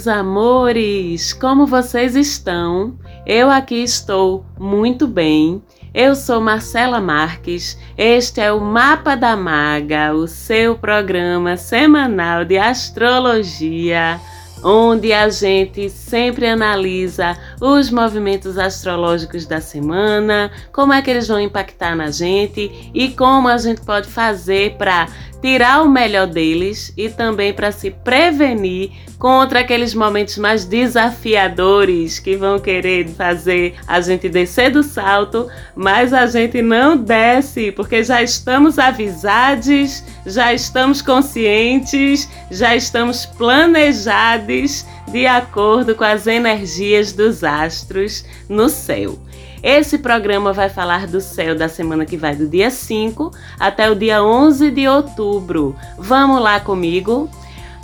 Meus amores! Como vocês estão? Eu aqui estou muito bem. Eu sou Marcela Marques. Este é o Mapa da Maga, o seu programa semanal de astrologia onde a gente sempre analisa os movimentos astrológicos da semana, como é que eles vão impactar na gente e como a gente pode fazer para tirar o melhor deles e também para se prevenir contra aqueles momentos mais desafiadores que vão querer fazer a gente descer do salto, mas a gente não desce, porque já estamos avisados, já estamos conscientes, já estamos planejados de acordo com as energias dos astros no céu. Esse programa vai falar do céu da semana que vai do dia 5 até o dia 11 de outubro. Vamos lá comigo?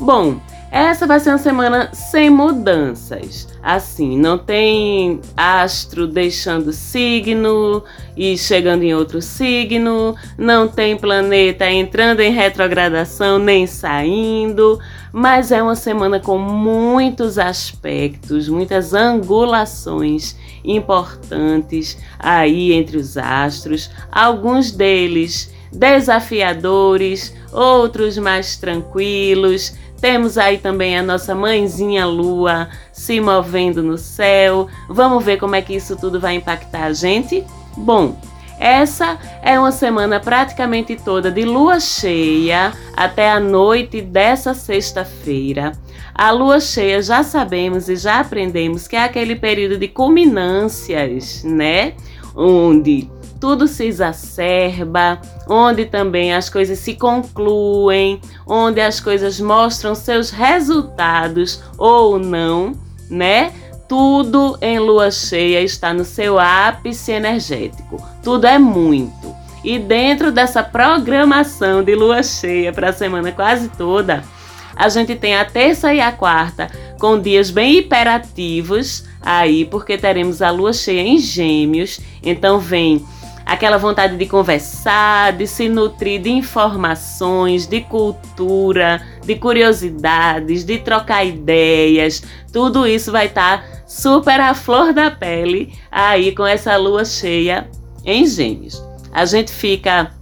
Bom, essa vai ser uma semana sem mudanças. Assim, não tem astro deixando signo e chegando em outro signo, não tem planeta entrando em retrogradação nem saindo, mas é uma semana com muitos aspectos, muitas angulações importantes aí entre os astros, alguns deles desafiadores, outros mais tranquilos. Temos aí também a nossa mãezinha lua se movendo no céu. Vamos ver como é que isso tudo vai impactar a gente? Bom, essa é uma semana praticamente toda de lua cheia até a noite dessa sexta-feira. A lua cheia já sabemos e já aprendemos que é aquele período de culminâncias, né? Onde tudo se exacerba, onde também as coisas se concluem, onde as coisas mostram seus resultados ou não, né? Tudo em lua cheia está no seu ápice energético. Tudo é muito. E dentro dessa programação de lua cheia para a semana quase toda, a gente tem a terça e a quarta com dias bem hiperativos aí, porque teremos a lua cheia em Gêmeos. Então vem aquela vontade de conversar, de se nutrir de informações, de cultura, de curiosidades, de trocar ideias. Tudo isso vai estar tá super à flor da pele aí com essa lua cheia em Gêmeos. A gente fica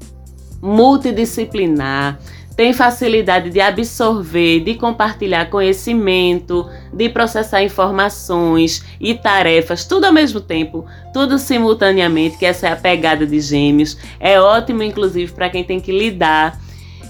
multidisciplinar, tem facilidade de absorver, de compartilhar conhecimento, de processar informações e tarefas, tudo ao mesmo tempo, tudo simultaneamente, que essa é a pegada de Gêmeos. É ótimo, inclusive, para quem tem que lidar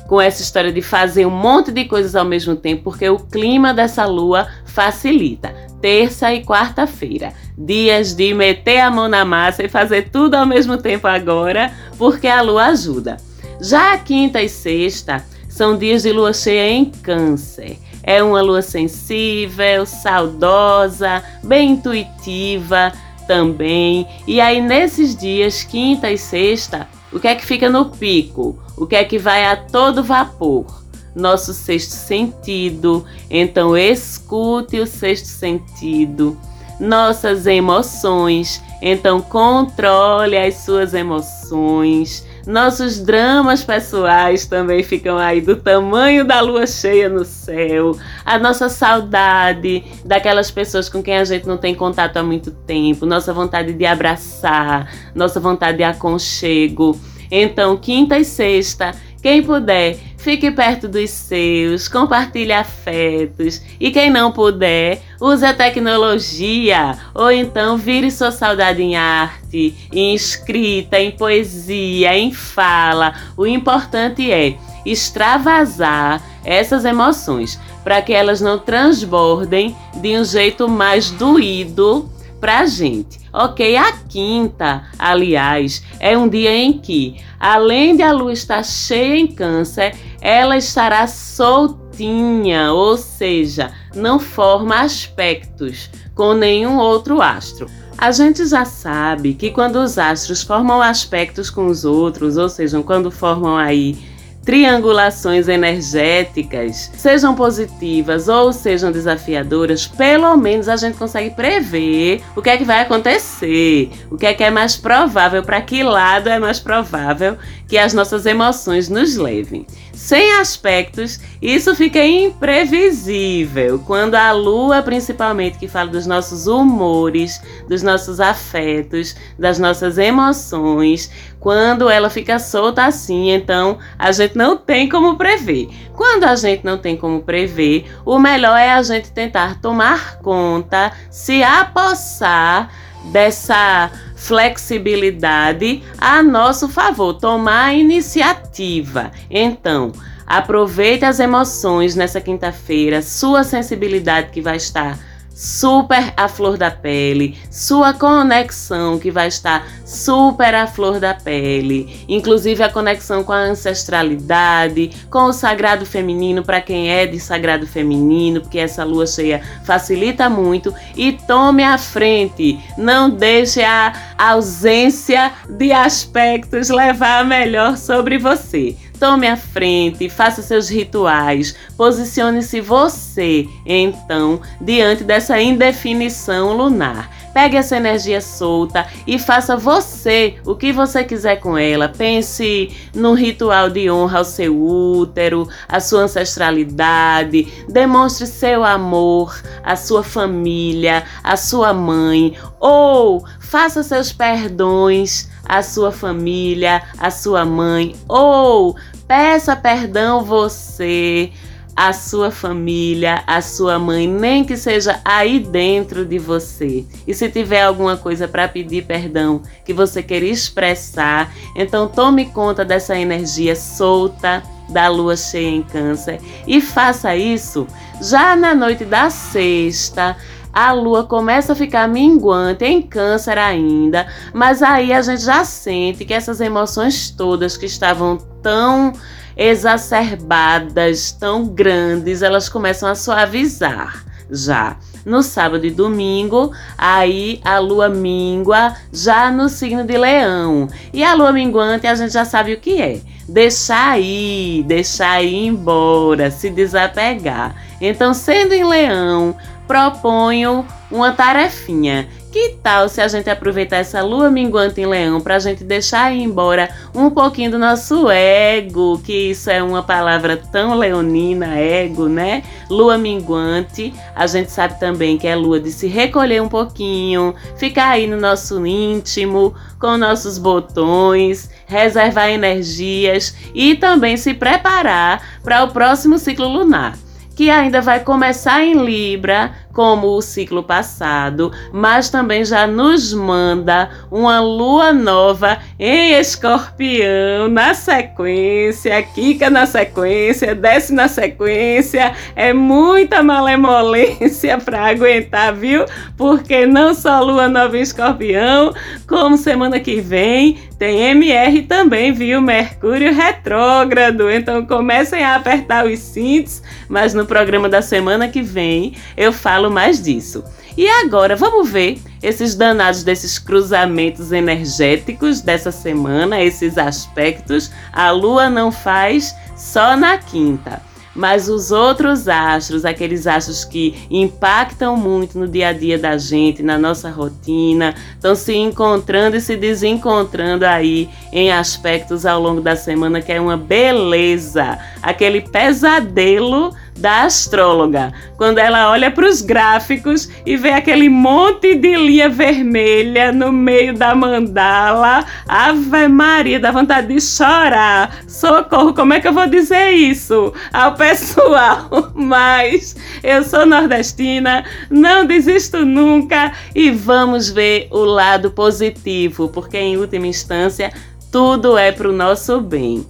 com essa história de fazer um monte de coisas ao mesmo tempo, porque o clima dessa lua facilita. Terça e quarta-feira, dias de meter a mão na massa e fazer tudo ao mesmo tempo agora, porque a lua ajuda. Já a quinta e sexta são dias de lua cheia em Câncer. É uma lua sensível, saudosa, bem intuitiva também. E aí, nesses dias, quinta e sexta, o que é que fica no pico? O que é que vai a todo vapor? Nosso sexto sentido. Então, escute o sexto sentido. Nossas emoções. Então, controle as suas emoções. Nossos dramas pessoais também ficam aí do tamanho da lua cheia no céu. A nossa saudade daquelas pessoas com quem a gente não tem contato há muito tempo. Nossa vontade de abraçar, nossa vontade de aconchego. Então, quinta e sexta, quem puder, fique perto dos seus, compartilhe afetos. E quem não puder, use a tecnologia ou então vire sua saudade em arte, em escrita, em poesia, em fala. O importante é extravasar essas emoções para que elas não transbordem de um jeito mais doído pra gente. Ok, a quinta, aliás, é um dia em que, além de a lua estar cheia em câncer, ela estará soltinha, ou seja, não forma aspectos com nenhum outro astro. A gente já sabe que quando os astros formam aspectos com os outros, ou seja, quando formam aí triangulações energéticas, sejam positivas ou sejam desafiadoras, pelo menos a gente consegue prever o que é que vai acontecer, o que é que é mais provável, para que lado é mais provável que as nossas emoções nos levem. Sem aspectos, isso fica imprevisível. Quando a lua, principalmente, que fala dos nossos humores, dos nossos afetos, das nossas emoções, quando ela fica solta assim, então a gente não tem como prever. Quando a gente não tem como prever, o melhor é a gente tentar tomar conta, se apossar dessa flexibilidade a nosso favor, tomar a iniciativa. Então, aproveite as emoções nessa quinta-feira, sua sensibilidade que vai estar super à flor da pele, sua conexão que vai estar super à flor da pele, inclusive a conexão com a ancestralidade, com o sagrado feminino para quem é de sagrado feminino, porque essa lua cheia facilita muito e tome a frente, não deixe a ausência de aspectos levar a melhor sobre você. Tome a frente, faça seus rituais, posicione-se você, então, diante dessa indefinição lunar. Pegue essa energia solta e faça você o que você quiser com ela. Pense num ritual de honra ao seu útero, à sua ancestralidade. Demonstre seu amor à sua família, à sua mãe. Ou faça seus perdões à sua família, à sua mãe. Ou peça perdão você a sua família, a sua mãe, nem que seja aí dentro de você. E se tiver alguma coisa para pedir perdão que você queira expressar, então tome conta dessa energia solta da lua cheia em Câncer e faça isso já na noite da sexta. A lua começa a ficar minguante em câncer ainda, mas aí a gente já sente que essas emoções todas que estavam tão exacerbadas, tão grandes, elas começam a suavizar já. No sábado e domingo, aí a lua mingua já no signo de Leão. E a lua minguante a gente já sabe o que é. Deixar ir, deixar ir embora, se desapegar. Então, sendo em Leão, proponho uma tarefinha que tal se a gente aproveitar essa lua minguante em leão para a gente deixar ir embora um pouquinho do nosso ego, que isso é uma palavra tão leonina, ego, né? Lua minguante, a gente sabe também que é lua de se recolher um pouquinho, ficar aí no nosso íntimo, com nossos botões, reservar energias e também se preparar para o próximo ciclo lunar que ainda vai começar em Libra, como o ciclo passado, mas também já nos manda uma lua nova em Escorpião na sequência, quica na sequência, desce na sequência. É muita malemolência para aguentar, viu? Porque não só lua nova em Escorpião, como semana que vem tem MR também, viu? Mercúrio retrógrado. Então comecem a apertar os cintos, mas no programa da semana que vem eu falo mais disso. E agora vamos ver esses danados desses cruzamentos energéticos dessa semana, esses aspectos. A lua não faz só na quinta. Mas os outros astros, aqueles astros que impactam muito no dia a dia da gente, na nossa rotina, estão se encontrando e se desencontrando aí em aspectos ao longo da semana que é uma beleza, aquele pesadelo da astróloga, quando ela olha para os gráficos e vê aquele monte de linha vermelha no meio da mandala. Ave Maria, dá vontade de chorar. Socorro, como é que eu vou dizer isso ao pessoal? Mas eu sou nordestina, não desisto nunca e vamos ver o lado positivo, porque em última instância tudo é para o nosso bem.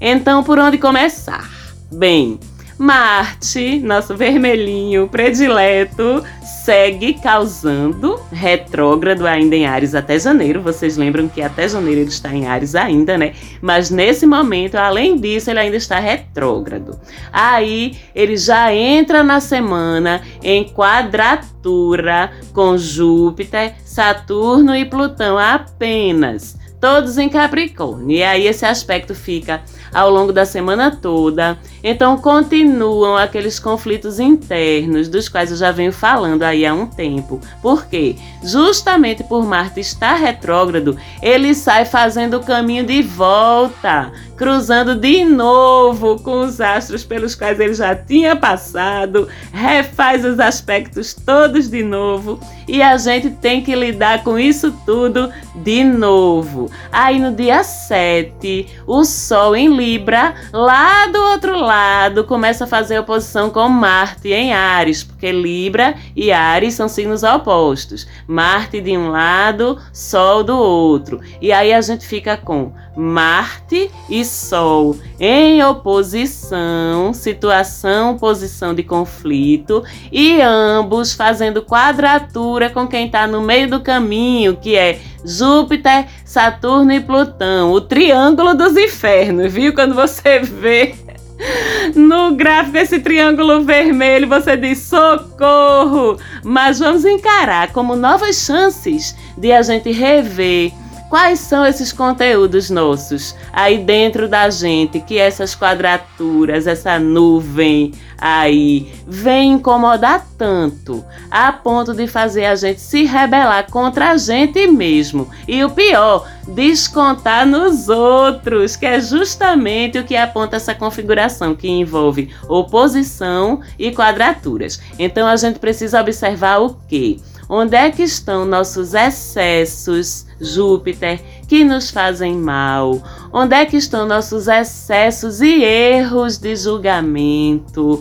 Então, por onde começar? Bem, Marte, nosso vermelhinho predileto, segue causando retrógrado ainda em Ares até janeiro. Vocês lembram que até janeiro ele está em Ares ainda, né? Mas nesse momento, além disso, ele ainda está retrógrado. Aí ele já entra na semana em quadratura com Júpiter, Saturno e Plutão apenas todos em Capricórnio. E aí esse aspecto fica ao longo da semana toda. Então continuam aqueles conflitos internos dos quais eu já venho falando aí há um tempo. Por quê? Justamente por Marte estar retrógrado, ele sai fazendo o caminho de volta, cruzando de novo com os astros pelos quais ele já tinha passado, refaz os aspectos todos de novo e a gente tem que lidar com isso tudo de novo. Aí no dia 7, o Sol em Libra, lá do outro lado, começa a fazer oposição com Marte em Ares, porque Libra e Ares são signos opostos. Marte de um lado, Sol do outro. E aí a gente fica com Marte e Sol em oposição, situação, posição de conflito, e ambos fazendo quadratura com quem está no meio do caminho, que é Júpiter, Saturno e Plutão, o triângulo dos infernos, viu? Quando você vê no gráfico esse triângulo vermelho, você diz socorro! Mas vamos encarar como novas chances de a gente rever Quais são esses conteúdos nossos aí dentro da gente que essas quadraturas, essa nuvem aí vem incomodar tanto a ponto de fazer a gente se rebelar contra a gente mesmo e o pior, descontar nos outros, que é justamente o que aponta essa configuração que envolve oposição e quadraturas. Então a gente precisa observar o que? Onde é que estão nossos excessos, Júpiter, que nos fazem mal? Onde é que estão nossos excessos e erros de julgamento?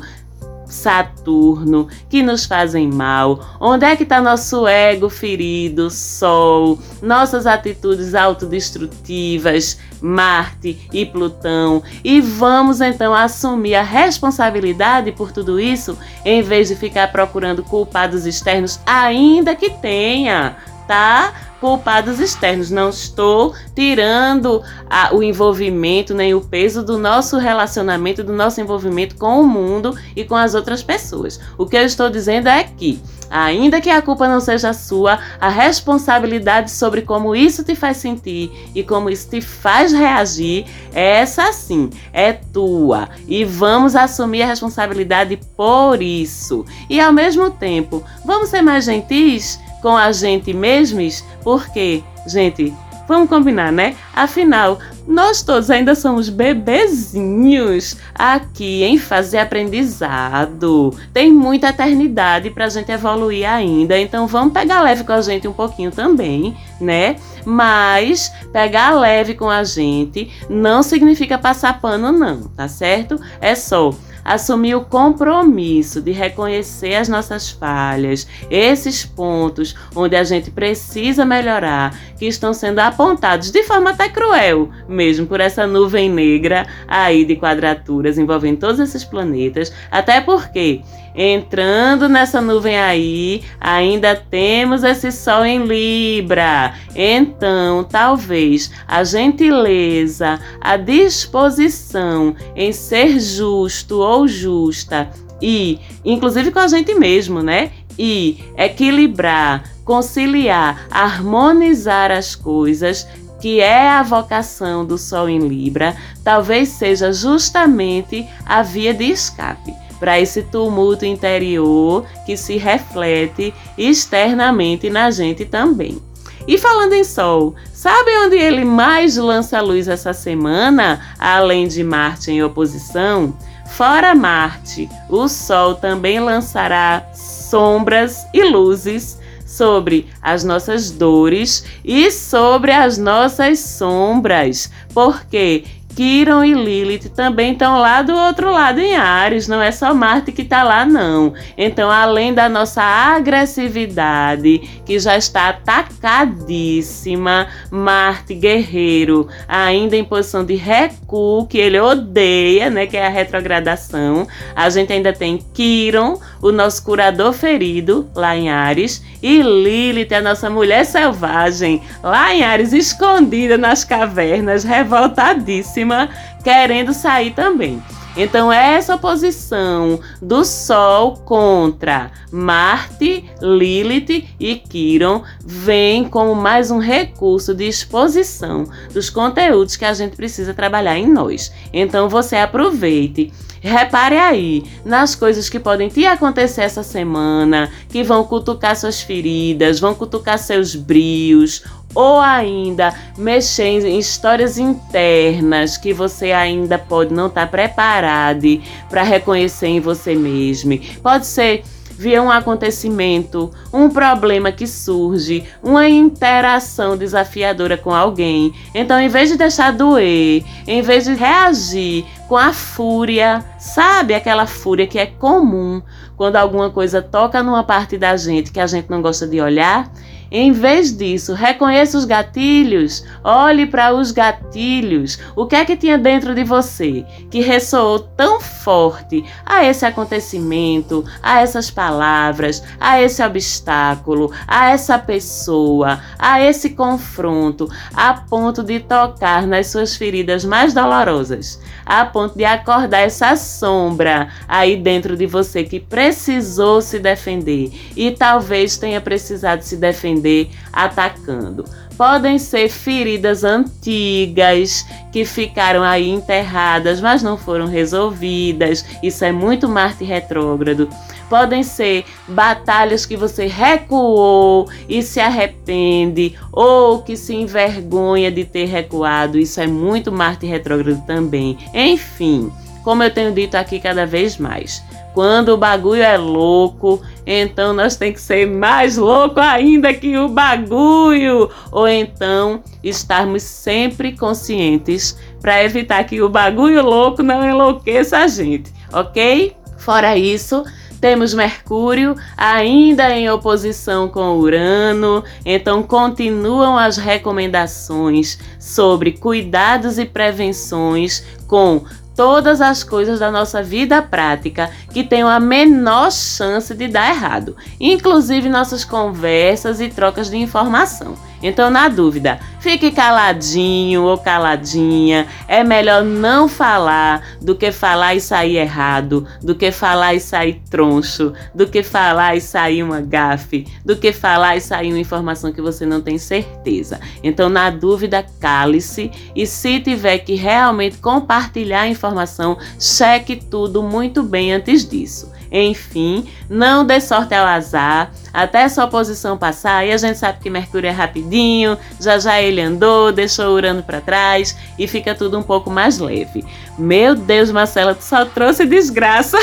Saturno, que nos fazem mal? Onde é que está nosso ego ferido, Sol, nossas atitudes autodestrutivas, Marte e Plutão? E vamos então assumir a responsabilidade por tudo isso, em vez de ficar procurando culpados externos, ainda que tenha, tá? culpados externos. Não estou tirando a, o envolvimento nem o peso do nosso relacionamento, do nosso envolvimento com o mundo e com as outras pessoas. O que eu estou dizendo é que Ainda que a culpa não seja sua, a responsabilidade sobre como isso te faz sentir e como isso te faz reagir, essa sim é tua. E vamos assumir a responsabilidade por isso. E ao mesmo tempo, vamos ser mais gentis com a gente mesmos, porque, gente, vamos combinar, né? Afinal, nós todos ainda somos bebezinhos aqui em fase de aprendizado. Tem muita eternidade pra gente evoluir ainda, então vamos pegar leve com a gente um pouquinho também, né? Mas pegar leve com a gente não significa passar pano, não, tá certo? É só assumir o compromisso de reconhecer as nossas falhas, esses pontos onde a gente precisa melhorar, que estão sendo apontados de forma até cruel, mesmo por essa nuvem negra aí de quadraturas envolvendo todos esses planetas, até porque Entrando nessa nuvem aí, ainda temos esse Sol em Libra. Então, talvez a gentileza, a disposição em ser justo ou justa e, inclusive com a gente mesmo, né? E equilibrar, conciliar, harmonizar as coisas que é a vocação do Sol em Libra, talvez seja justamente a via de escape para esse tumulto interior que se reflete externamente na gente também. E falando em Sol, sabe onde ele mais lança luz essa semana, além de Marte em oposição? Fora Marte, o Sol também lançará sombras e luzes sobre as nossas dores e sobre as nossas sombras, porque Quiron e Lilith também estão lá do outro lado em Ares, não é só Marte que está lá, não. Então, além da nossa agressividade, que já está atacadíssima, Marte guerreiro, ainda em posição de recuo, que ele odeia, né, que é a retrogradação, a gente ainda tem Quiron, o nosso curador ferido, lá em Ares, e Lilith, a nossa mulher selvagem, lá em Ares, escondida nas cavernas, revoltadíssima querendo sair também. Então, essa oposição do Sol contra Marte, Lilith e Quiron vem como mais um recurso de exposição dos conteúdos que a gente precisa trabalhar em nós. Então, você aproveite Repare aí nas coisas que podem te acontecer essa semana, que vão cutucar suas feridas, vão cutucar seus brios, ou ainda mexer em histórias internas que você ainda pode não estar tá preparado para reconhecer em você mesmo. Pode ser via um acontecimento, um problema que surge, uma interação desafiadora com alguém. Então, em vez de deixar doer, em vez de reagir com a fúria, sabe aquela fúria que é comum quando alguma coisa toca numa parte da gente que a gente não gosta de olhar? Em vez disso, reconheça os gatilhos, olhe para os gatilhos. O que é que tinha dentro de você que ressoou tão forte a esse acontecimento, a essas palavras, a esse obstáculo, a essa pessoa, a esse confronto, a ponto de tocar nas suas feridas mais dolorosas, a ponto de acordar essa sombra aí dentro de você que precisou se defender e talvez tenha precisado se defender defender atacando. Podem ser feridas antigas que ficaram aí enterradas, mas não foram resolvidas. Isso é muito Marte retrógrado. Podem ser batalhas que você recuou e se arrepende, ou que se envergonha de ter recuado. Isso é muito Marte retrógrado também. Enfim, como eu tenho dito aqui cada vez mais. Quando o bagulho é louco, então nós tem que ser mais louco ainda que o bagulho, ou então estarmos sempre conscientes para evitar que o bagulho louco não enlouqueça a gente, ok? Fora isso, temos Mercúrio ainda em oposição com Urano, então continuam as recomendações sobre cuidados e prevenções com todas as coisas da nossa vida prática que tenham a menor chance de dar errado, inclusive nossas conversas e trocas de informação. Então, na dúvida, fique caladinho ou caladinha. É melhor não falar do que falar e sair errado, do que falar e sair troncho, do que falar e sair uma gafe, do que falar e sair uma informação que você não tem certeza. Então, na dúvida, cale-se e se tiver que realmente compartilhar a informação, cheque tudo muito bem antes disso. Enfim, não dê sorte ao azar, até sua posição passar, e a gente sabe que Mercúrio é rapidinho, já já ele andou, deixou Urano para trás e fica tudo um pouco mais leve. Meu Deus, Marcela, tu só trouxe desgraça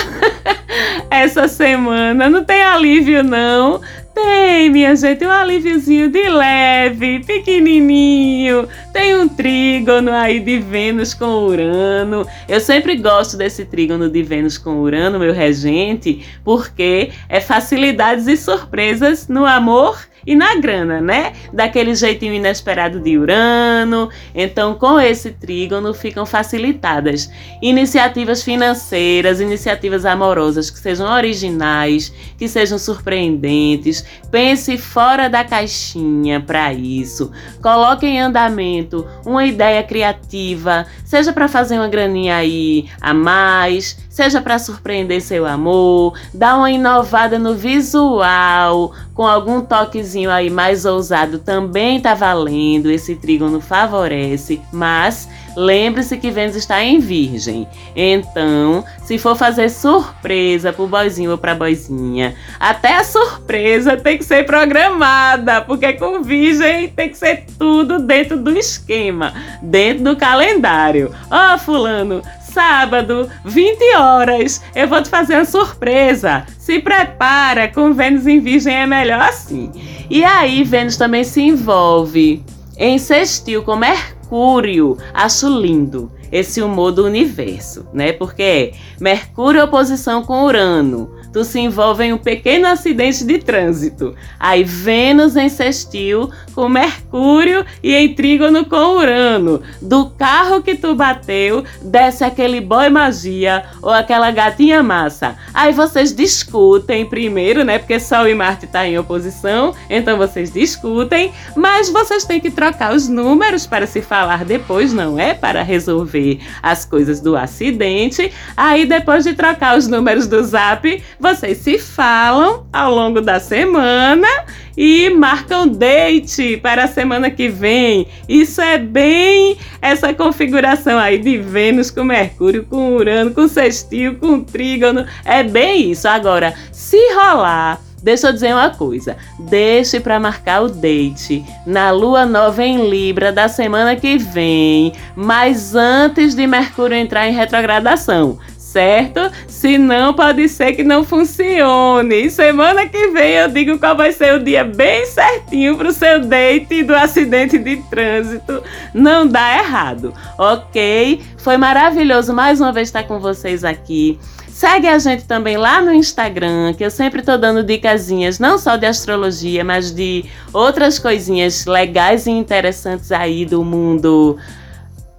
essa semana, não tem alívio não. Tem, minha gente, um alíviozinho de leve, pequenininho. Tem um trígono aí de Vênus com Urano. Eu sempre gosto desse trígono de Vênus com Urano, meu regente, porque é facilidades e surpresas no amor e na grana, né? Daquele jeitinho inesperado de Urano. Então, com esse trígono ficam facilitadas iniciativas financeiras, iniciativas amorosas que sejam originais, que sejam surpreendentes. Pense fora da caixinha para isso. Coloque em andamento uma ideia criativa, seja para fazer uma graninha aí a mais, seja para surpreender seu amor, dar uma inovada no visual, com algum toquezinho aí mais ousado também tá valendo, esse trígono favorece, mas lembre-se que Vênus está em Virgem. Então, se for fazer surpresa pro boizinho ou pra boizinha, até a surpresa tem que ser programada, porque com Virgem tem que ser tudo dentro do esquema, dentro do calendário. Ó, oh, fulano, sábado, 20 horas, eu vou te fazer uma surpresa. Se prepara, com Vênus em Virgem é melhor assim. E aí, Vênus também se envolve em sextil com Mercúrio. Acho lindo esse humor do universo, né? Porque é Mercúrio oposição com Urano tu se envolve em um pequeno acidente de trânsito. Aí Vênus em sextil com Mercúrio e em trígono com Urano. Do carro que tu bateu, desce aquele boy magia ou aquela gatinha massa. Aí vocês discutem primeiro, né? Porque Sol e Marte tá em oposição, então vocês discutem, mas vocês têm que trocar os números para se falar depois, não é? Para resolver as coisas do acidente. Aí, depois de trocar os números do zap, vocês se falam ao longo da semana e marcam date para a semana que vem. Isso é bem essa configuração aí de Vênus com Mercúrio, com Urano, com sextil, com trígono. É bem isso. Agora, se rolar Deixa eu dizer uma coisa. Deixe para marcar o date na lua nova em Libra da semana que vem, mas antes de Mercúrio entrar em retrogradação certo? Se não, pode ser que não funcione. Semana que vem eu digo qual vai ser o dia bem certinho para o seu date do acidente de trânsito. Não dá errado, ok? Foi maravilhoso mais uma vez estar com vocês aqui. Segue a gente também lá no Instagram, que eu sempre tô dando dicasinhas, não só de astrologia, mas de outras coisinhas legais e interessantes aí do mundo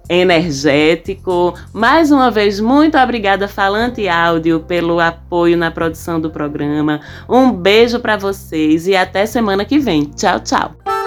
energético. Mais uma vez, muito obrigada Falante Áudio pelo apoio na produção do programa. Um beijo para vocês e até semana que vem. Tchau, tchau.